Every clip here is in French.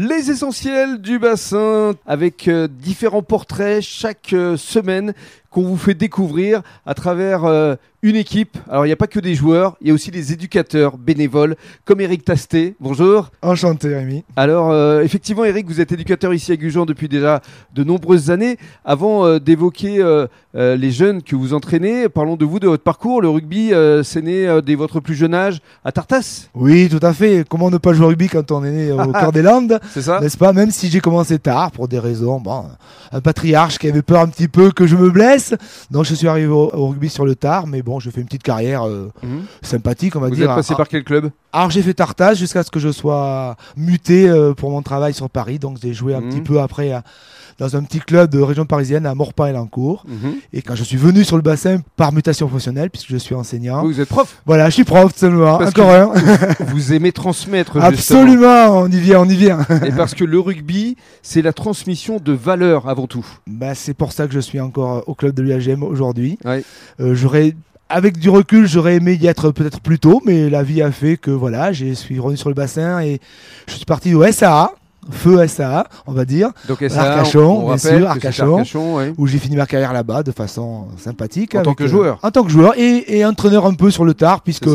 Les essentiels du bassin avec euh, différents portraits chaque euh, semaine qu'on vous fait découvrir à travers euh, une équipe. Alors il n'y a pas que des joueurs, il y a aussi des éducateurs bénévoles comme Eric Tasté. Bonjour. Enchanté Rémi. Alors effectivement Eric, vous êtes éducateur ici à Gujan depuis déjà de nombreuses années. Avant d'évoquer les jeunes que vous entraînez, parlons de vous, de votre parcours. Le rugby, c'est né dès votre plus jeune âge à Tartas, Oui, tout à fait. Comment ne pas jouer au rugby quand on est né au cœur des Landes? C'est ça N'est-ce pas Même si j'ai commencé tard pour des raisons, bon, un patriarche qui avait peur un petit peu que je me blesse, donc je suis arrivé au, au rugby sur le tard, mais bon, je fais une petite carrière euh, Mhm. sympathique, on va Vous dire. êtes passé Ah, par quel club Alors j'ai fait Tartas jusqu'à ce que je sois muté euh, pour mon travail sur Paris, donc j'ai joué un Mhm. petit peu après dans un petit club de région parisienne à Morpan et Lancourt. Mhm. Et quand je suis venu sur le bassin par mutation professionnelle, puisque je suis enseignant, Vous êtes prof voilà, je suis prof Parce encore un. Vous aimez transmettre justement. Absolument, on y vient, on y vient. Et parce que le rugby, c'est la transmission de valeurs avant tout. Bah, c'est pour ça que je suis encore au club de l'UAGM aujourd'hui. Ouais. Euh, j'aurais, avec du recul, j'aurais aimé y être peut-être plus tôt, mais la vie a fait que voilà, je suis revenu sur le bassin et je suis parti au SAA, feu SAA, on va dire, Donc Arcachon, on, on bien sûr, Arcachon. Arcachon, ouais. où j'ai fini ma carrière là-bas de façon sympathique. En tant que euh, joueur. en tant que joueur et, et entraîneur un peu sur le tard, puisque.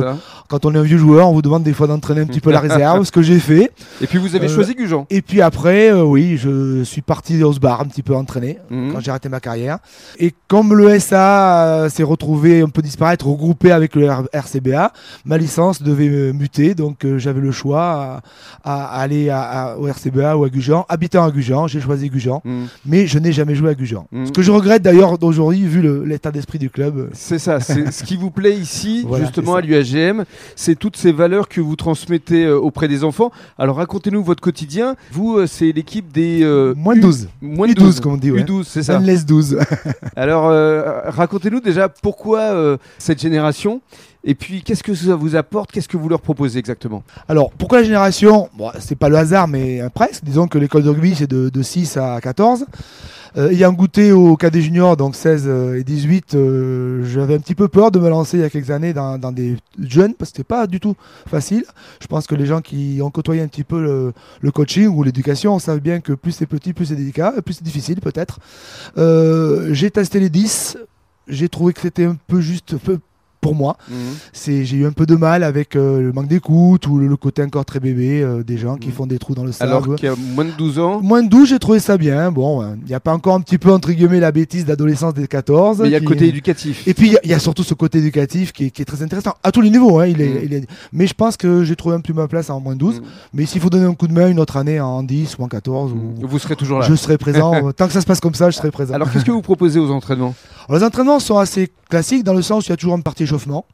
Quand on est un vieux joueur, on vous demande des fois d'entraîner un petit peu la réserve, ce que j'ai fait. Et puis vous avez Euh, choisi Gujan. Et puis après, euh, oui, je suis parti au SBAR un petit peu entraîné Mhm. quand j'ai arrêté ma carrière. Et comme le SA euh, s'est retrouvé un peu disparaître, regroupé avec le R- RCBA, ma licence devait muter, donc j'avais le choix à, à aller à- à- au RCBA ou à Gujan. Habitant à Gujan, j'ai choisi Gujan, Mhm. mais je n'ai jamais joué à Gujan. Mhm. Ce que je regrette d'ailleurs d'aujourd'hui, vu l'état d'esprit du club. C'est ça, c'est ce qui vous plaît ici, Voilà, justement à l'UAGM, c'est toutes ces valeurs que vous transmettez euh, auprès des enfants. Alors racontez-nous votre quotidien. Vous, euh, c'est l'équipe des euh, Moins de U- 12. Moins de U12, 12, comme on dit, ouais. U12, c'est ça. Unless 12. Alors euh, racontez-nous déjà pourquoi euh, cette génération et puis qu'est-ce que ça vous apporte, qu'est-ce que vous leur proposez exactement? Alors, pourquoi la génération? Bon, C'est pas le hasard, mais presque. Disons que l'école de rugby, c'est de, de 6 à 14. Euh, ayant goûté au cadet junior, donc 16 euh, et 18, euh, j'avais un petit peu peur de me lancer il y a quelques années dans, des jeunes, parce que c'était pas du tout facile. Je pense que les gens qui ont côtoyé un petit peu le, le coaching ou l'éducation savent bien que plus c'est petit, plus c'est délicat, plus c'est difficile peut-être. J'ai testé les 10, j'ai trouvé que c'était un peu juste pour moi. C'est, j'ai eu un peu de mal avec euh, le manque d'écoute ou le, le côté encore très bébé euh, des gens qui Mhm. font des trous dans le sable. Alors qu'il y a moins de 12 ans, Moins de 12, j'ai trouvé ça bien. Bon, il n'y a pas encore un petit peu, entre guillemets, la bêtise d'adolescence des 14. mais il y a le côté éducatif. Et puis, il y a- il y, a surtout ce côté éducatif qui est, qui est très intéressant, à tous les niveaux. Hein, il est, Mhm. il est- Mais je pense que j'ai trouvé un peu ma place en moins de 12. Mhm. Mais s'il faut donner un coup de main une autre année en 10 ou en 14, ou- Vous serez toujours là. je serai présent. Tant que ça se passe comme ça, je serai présent. Alors qu'est-ce que vous proposez aux entraînements? Alors, les entraînements sont assez classiques dans le sens où il y a toujours une partie échauffement.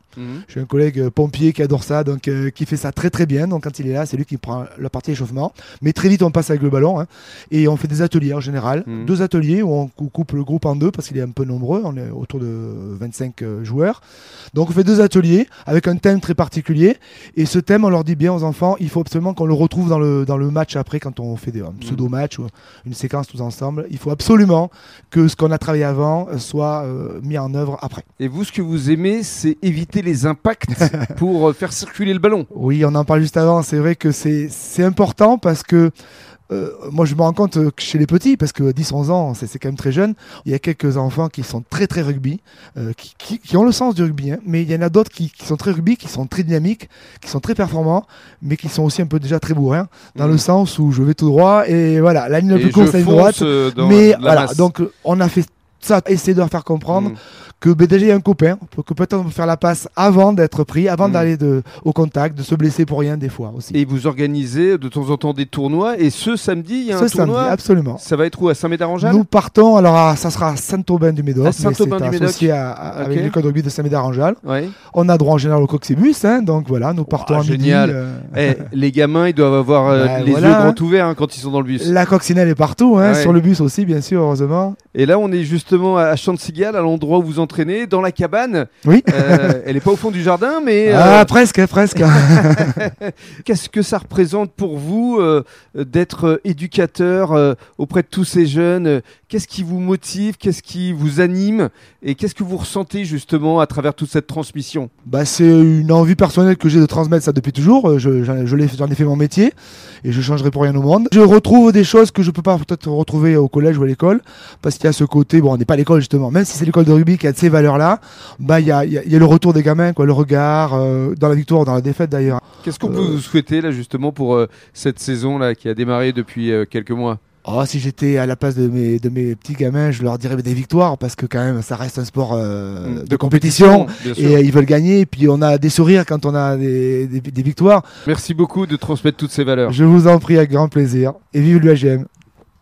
J'ai un collègue euh, pompier qui adore ça, donc euh, qui fait ça très très bien. Donc quand il est là, c'est lui qui prend la partie échauffement. Mais très vite, on passe avec le ballon hein, et on fait des ateliers en général. Mhm. Deux ateliers où on cou- coupe le groupe en deux parce qu'il est un peu nombreux. On est autour de 25 euh, joueurs. Donc on fait deux ateliers avec un thème très particulier. Et ce thème, on leur dit bien aux enfants, il faut absolument qu'on le retrouve dans le, dans le match après quand on fait des, un pseudo-match ou une séquence tous ensemble. Il faut absolument que ce qu'on a travaillé avant soit euh, mis en œuvre après. Et vous, ce que vous aimez, c'est éviter les impacts pour euh, faire circuler le ballon. Oui, on en parle juste avant. C'est vrai que c'est important parce que euh, moi, je me rends compte euh, que chez les petits, parce que 10-11 ans, c'est quand même très jeune, il y a quelques enfants qui sont très très rugby, euh, qui, qui- qui ont le sens du rugby, hein, mais il y en a d'autres qui, qui sont très rugby, qui sont très dynamiques, qui sont très performants, mais qui sont aussi un peu déjà très bourrins, dans le sens où je vais tout droit, et voilà, la ligne la plus courte, c'est droite. euh, Mais voilà, masse. donc euh, on a fait ça, essayer de leur faire comprendre Mm. Que ben, déjà il y a un copain, que peut-être on faire la passe avant d'être pris, avant Mm. d'aller au contact, de se blesser pour rien des fois aussi. Et vous organisez de temps en temps des tournois. Et ce samedi, il y a Ce un samedi, tournoi. absolument. Ça va être où À Saint-Médard-en-Jalles? Nous partons, alors à- ça sera à Saint-Aubin-du-Médoc, À Saint-Aubin-du-Médoc. associé à, à- avec Ok. l'école de rugby de Saint-Médard-en-Jalles. Ouais. On a droit en général au coxibus, hein, donc voilà, nous partons Ah, à midi. génial. euh, Eh, les gamins, ils doivent avoir euh, Bah, les voilà, yeux grands ouverts hein, quand ils sont dans le bus. La coccinelle est partout, hein, Ouais. sur le bus aussi, bien sûr, heureusement. Et là, on est justement à Chantigal, à l'endroit où vous entraîner dans la cabane. Oui. Euh, elle n'est pas au fond du jardin, mais Ah, euh, presque, presque. qu'est-ce que ça représente pour vous euh, d'être éducateur auprès de tous ces jeunes? Qu'est-ce qui vous motive? Qu'est-ce qui vous anime? Et qu'est-ce que vous ressentez justement à travers toute cette transmission? Bah, c'est une envie personnelle que j'ai de transmettre ça depuis toujours. Je, j'en, je l'ai- j'en ai fait mon métier et je changerai pour rien au monde. Je retrouve des choses que je peux pas peut-être retrouver au collège ou à l'école parce qu'il y a ce côté, bon, on n'est pas à l'école justement, même si c'est l'école de rugby qui a ces valeurs-là, bah, il y a, il y a- il y a le retour des gamins, quoi, le regard, euh, dans la victoire, dans la défaite d'ailleurs. Qu'est-ce qu'on Euh. peut vous souhaiter là justement pour euh, cette saison là qui a démarré depuis quelques mois? Oh, si j'étais à la place de mes, de mes petits gamins, je leur dirais des victoires parce que quand même, ça reste un sport euh, Mm, de, compétition. Et euh, ils veulent gagner, et puis on a des sourires quand on a des, des- des victoires. Merci beaucoup de transmettre toutes ces valeurs. Je vous en prie avec grand plaisir. Et vive l'UAGM.